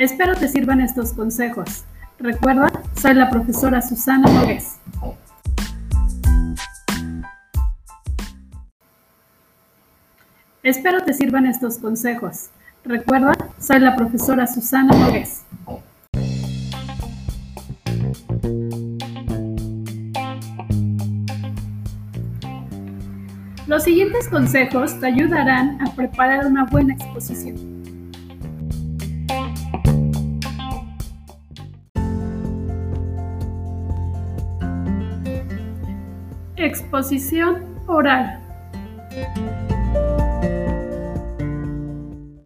Espero te sirvan estos consejos. Recuerda, soy la profesora Susana Nogués. Espero te sirvan estos consejos. Recuerda, soy la profesora Susana Nogués. Los siguientes consejos te ayudarán a preparar una buena exposición. Exposición oral.